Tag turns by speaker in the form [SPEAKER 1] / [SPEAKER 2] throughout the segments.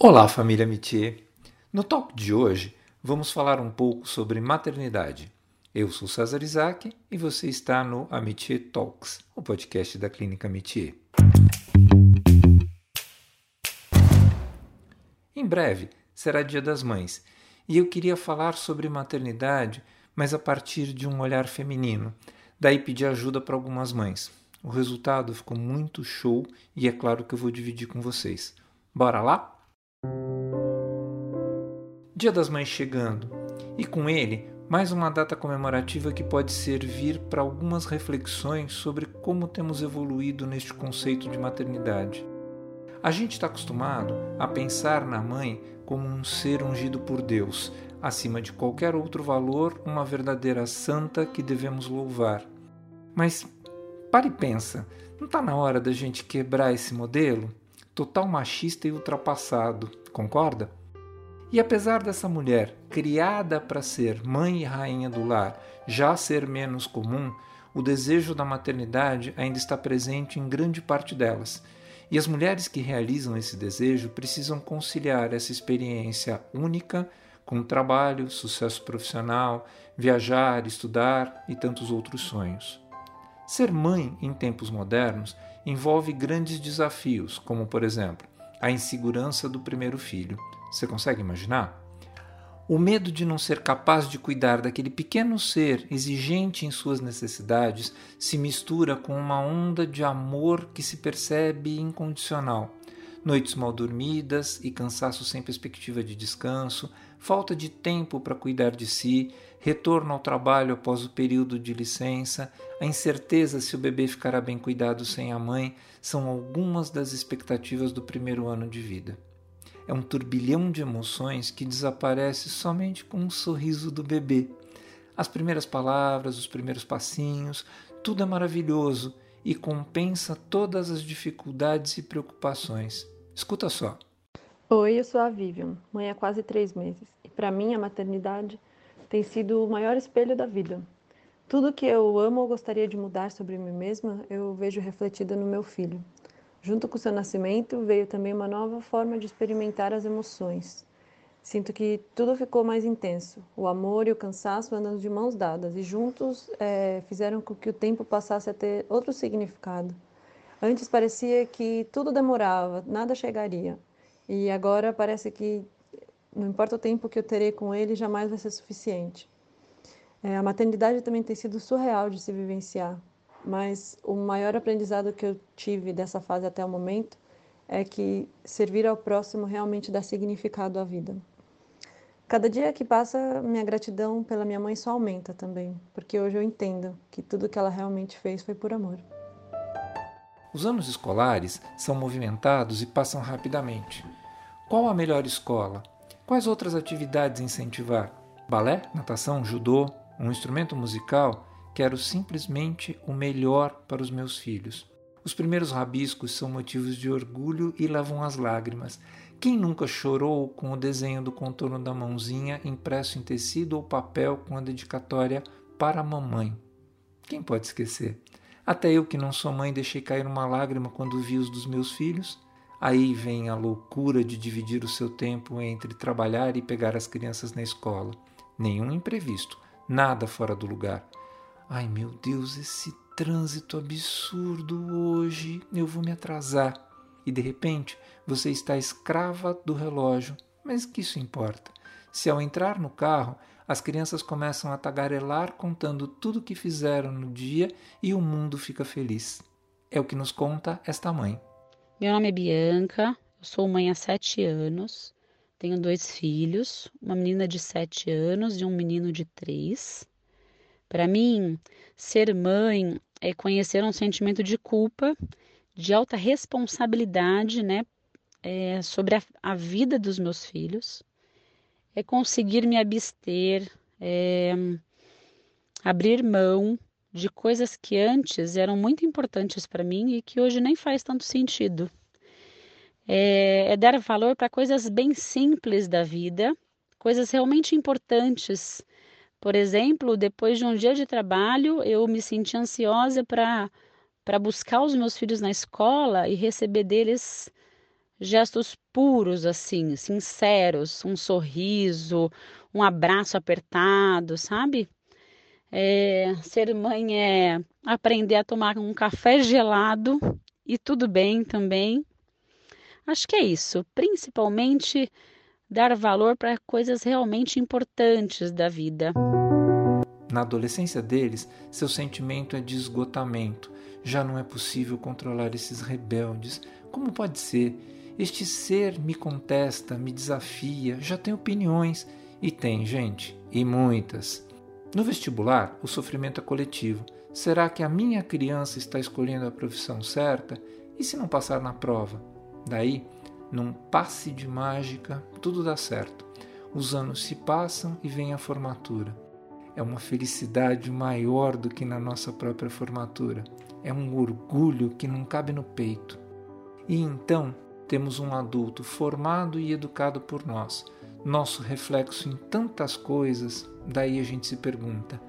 [SPEAKER 1] Olá, família Métier! No talk de hoje, vamos falar um pouco sobre maternidade. Eu sou César Isaac e você está no Amitié Talks, o podcast da Clínica Métier. Em breve será Dia das Mães e eu queria falar sobre maternidade, mas a partir de um olhar feminino. Daí pedi ajuda para algumas mães. O resultado ficou muito show e é claro que eu vou dividir com vocês. Bora lá? Dia das Mães chegando, e com ele mais uma data comemorativa que pode servir para algumas reflexões sobre como temos evoluído neste conceito de maternidade. A gente está acostumado a pensar na mãe como um ser ungido por Deus, acima de qualquer outro valor, uma verdadeira santa que devemos louvar. Mas pare e pensa, não está na hora da gente quebrar esse modelo? Total machista e ultrapassado, concorda? E apesar dessa mulher, criada para ser mãe e rainha do lar, já ser menos comum, o desejo da maternidade ainda está presente em grande parte delas. E as mulheres que realizam esse desejo precisam conciliar essa experiência única com trabalho, sucesso profissional, viajar, estudar e tantos outros sonhos. Ser mãe em tempos modernos envolve grandes desafios, como, por exemplo, a insegurança do primeiro filho você consegue imaginar? O medo de não ser capaz de cuidar daquele pequeno ser exigente em suas necessidades se mistura com uma onda de amor que se percebe incondicional. Noites mal dormidas e cansaço sem perspectiva de descanso, falta de tempo para cuidar de si, retorno ao trabalho após o período de licença, a incerteza se o bebê ficará bem cuidado sem a mãe são algumas das expectativas do primeiro ano de vida é um turbilhão de emoções que desaparece somente com um sorriso do bebê. As primeiras palavras, os primeiros passinhos, tudo é maravilhoso e compensa todas as dificuldades e preocupações. Escuta só.
[SPEAKER 2] Oi, eu sou a Vivian, mãe há quase três meses, e para mim a maternidade tem sido o maior espelho da vida. Tudo que eu amo ou gostaria de mudar sobre mim mesma, eu vejo refletida no meu filho. Junto com seu nascimento veio também uma nova forma de experimentar as emoções. Sinto que tudo ficou mais intenso. O amor e o cansaço andando de mãos dadas e juntos é, fizeram com que o tempo passasse a ter outro significado. Antes parecia que tudo demorava, nada chegaria. E agora parece que não importa o tempo que eu terei com ele, jamais vai ser suficiente. É, a maternidade também tem sido surreal de se vivenciar mas o maior aprendizado que eu tive dessa fase até o momento é que servir ao próximo realmente dá significado à vida. Cada dia que passa, minha gratidão pela minha mãe só aumenta também, porque hoje eu entendo que tudo que ela realmente fez foi por amor.
[SPEAKER 1] Os anos escolares são movimentados e passam rapidamente. Qual a melhor escola? Quais outras atividades incentivar? Balé, natação, judô, um instrumento musical? Quero simplesmente o melhor para os meus filhos. Os primeiros rabiscos são motivos de orgulho e levam as lágrimas. Quem nunca chorou com o desenho do contorno da mãozinha impresso em tecido ou papel com a dedicatória para a mamãe? Quem pode esquecer? Até eu que não sou mãe deixei cair uma lágrima quando vi os dos meus filhos. Aí vem a loucura de dividir o seu tempo entre trabalhar e pegar as crianças na escola. Nenhum imprevisto, nada fora do lugar. Ai meu Deus, esse trânsito absurdo hoje, eu vou me atrasar. E de repente você está escrava do relógio. Mas que isso importa? Se ao entrar no carro as crianças começam a tagarelar contando tudo o que fizeram no dia e o mundo fica feliz. É o que nos conta esta mãe.
[SPEAKER 3] Meu nome é Bianca, eu sou mãe há sete anos, tenho dois filhos, uma menina de sete anos e um menino de três. Para mim, ser mãe é conhecer um sentimento de culpa, de alta responsabilidade, né, é, sobre a, a, vida dos meus filhos, é conseguir me abster, é, abrir mão de coisas que antes eram muito importantes para mim e que hoje nem faz tanto sentido. É, é dar valor para coisas bem simples da vida, coisas realmente importantes por exemplo, depois de um dia de trabalho, eu me senti ansiosa para para buscar os meus filhos na escola e receber deles gestos puros, assim, sinceros, um sorriso, um abraço apertado, sabe? É, ser mãe é aprender a tomar um café gelado e tudo bem também. Acho que é isso, principalmente dar valor para coisas realmente importantes da vida.
[SPEAKER 1] Na adolescência deles, seu sentimento é de esgotamento. Já não é possível controlar esses rebeldes. Como pode ser? Este ser me contesta, me desafia, já tem opiniões. E tem, gente, e muitas. No vestibular, o sofrimento é coletivo. Será que a minha criança está escolhendo a profissão certa? E se não passar na prova? Daí, num passe de mágica, tudo dá certo. Os anos se passam e vem a formatura. É uma felicidade maior do que na nossa própria formatura. É um orgulho que não cabe no peito. E então temos um adulto formado e educado por nós, nosso reflexo em tantas coisas. Daí a gente se pergunta: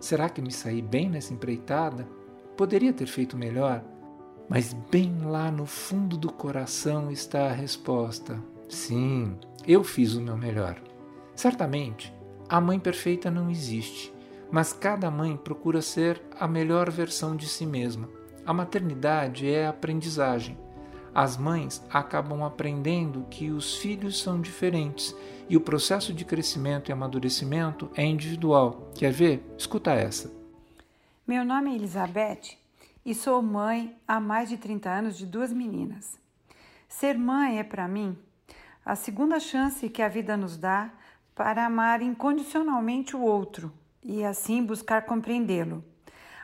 [SPEAKER 1] será que me saí bem nessa empreitada? Poderia ter feito melhor? Mas bem lá no fundo do coração está a resposta: sim, eu fiz o meu melhor. Certamente, a mãe perfeita não existe, mas cada mãe procura ser a melhor versão de si mesma. A maternidade é a aprendizagem. As mães acabam aprendendo que os filhos são diferentes e o processo de crescimento e amadurecimento é individual. Quer ver? Escuta essa.
[SPEAKER 4] Meu nome é Elizabeth e sou mãe há mais de 30 anos de duas meninas. Ser mãe é para mim a segunda chance que a vida nos dá para amar incondicionalmente o outro e assim buscar compreendê-lo.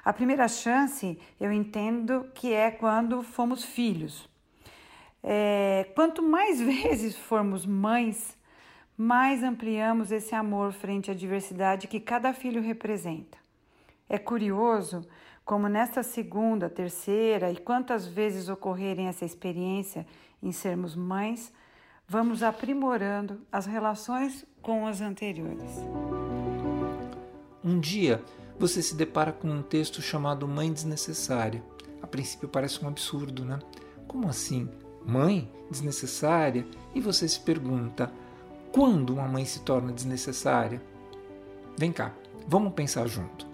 [SPEAKER 4] A primeira chance eu entendo que é quando fomos filhos. É, quanto mais vezes formos mães, mais ampliamos esse amor frente à diversidade que cada filho representa. É curioso como nesta segunda, terceira e quantas vezes ocorrerem essa experiência em sermos mães, vamos aprimorando as relações com as anteriores.
[SPEAKER 1] Um dia você se depara com um texto chamado Mãe Desnecessária. A princípio parece um absurdo, né? Como assim? Mãe desnecessária? E você se pergunta: quando uma mãe se torna desnecessária? Vem cá, vamos pensar junto.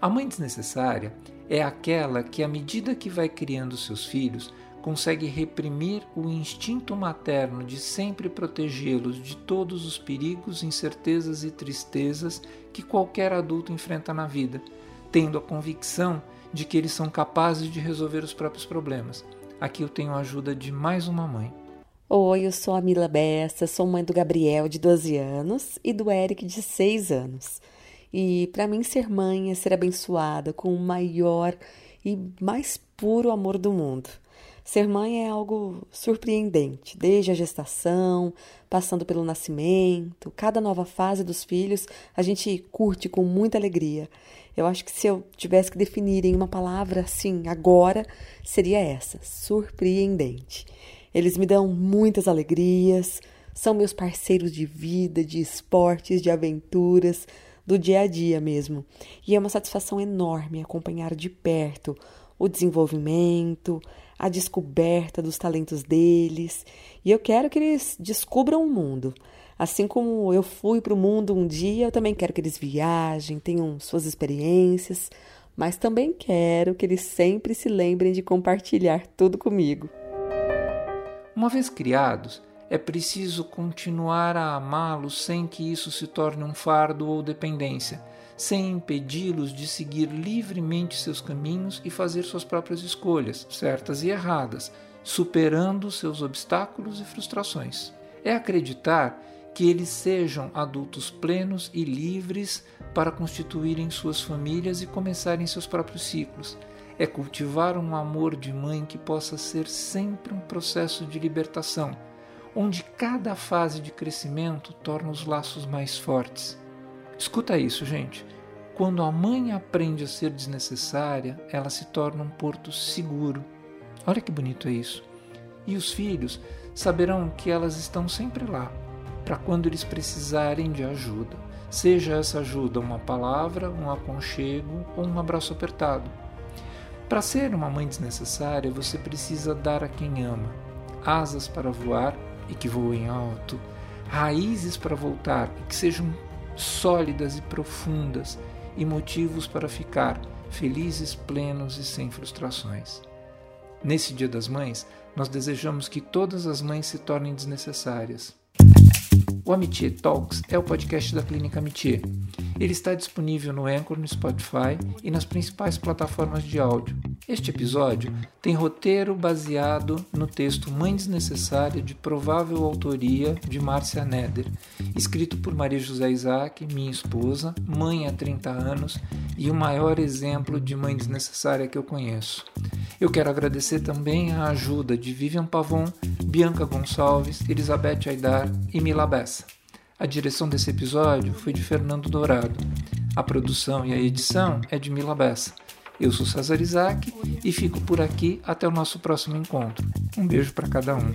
[SPEAKER 1] A mãe desnecessária é aquela que, à medida que vai criando seus filhos, consegue reprimir o instinto materno de sempre protegê-los de todos os perigos, incertezas e tristezas que qualquer adulto enfrenta na vida, tendo a convicção de que eles são capazes de resolver os próprios problemas. Aqui eu tenho a ajuda de mais uma mãe.
[SPEAKER 5] Oi, eu sou a Mila Bessa, sou mãe do Gabriel, de 12 anos, e do Eric, de 6 anos. E para mim, ser mãe é ser abençoada com o maior e mais puro amor do mundo. Ser mãe é algo surpreendente, desde a gestação, passando pelo nascimento, cada nova fase dos filhos, a gente curte com muita alegria. Eu acho que se eu tivesse que definir em uma palavra assim, agora, seria essa: surpreendente. Eles me dão muitas alegrias, são meus parceiros de vida, de esportes, de aventuras do dia a dia mesmo. E é uma satisfação enorme acompanhar de perto o desenvolvimento, a descoberta dos talentos deles. E eu quero que eles descubram o mundo. Assim como eu fui para o mundo um dia, eu também quero que eles viajem, tenham suas experiências, mas também quero que eles sempre se lembrem de compartilhar tudo comigo.
[SPEAKER 1] Uma vez criados, é preciso continuar a amá-los sem que isso se torne um fardo ou dependência, sem impedi-los de seguir livremente seus caminhos e fazer suas próprias escolhas, certas e erradas, superando seus obstáculos e frustrações. É acreditar que eles sejam adultos plenos e livres para constituírem suas famílias e começarem seus próprios ciclos. É cultivar um amor de mãe que possa ser sempre um processo de libertação onde cada fase de crescimento torna os laços mais fortes. Escuta isso, gente. Quando a mãe aprende a ser desnecessária, ela se torna um porto seguro. Olha que bonito é isso. E os filhos saberão que elas estão sempre lá, para quando eles precisarem de ajuda. Seja essa ajuda uma palavra, um aconchego ou um abraço apertado. Para ser uma mãe desnecessária, você precisa dar a quem ama, asas para voar e que voem alto, raízes para voltar e que sejam sólidas e profundas e motivos para ficar felizes, plenos e sem frustrações. Nesse Dia das Mães, nós desejamos que todas as mães se tornem desnecessárias. O Amitié Talks é o podcast da Clínica Amitié. Ele está disponível no Anchor, no Spotify e nas principais plataformas de áudio. Este episódio tem roteiro baseado no texto Mãe Desnecessária de provável autoria de Márcia Neder, escrito por Maria José Isaac, minha esposa, mãe há 30 anos e o maior exemplo de mãe desnecessária que eu conheço. Eu quero agradecer também a ajuda de Vivian Pavon, Bianca Gonçalves, Elizabeth Aidar e Mila Bessa. A direção desse episódio foi de Fernando Dourado. A produção e a edição é de Mila Bessa. Eu sou César Isaac e fico por aqui até o nosso próximo encontro. Um beijo para cada um.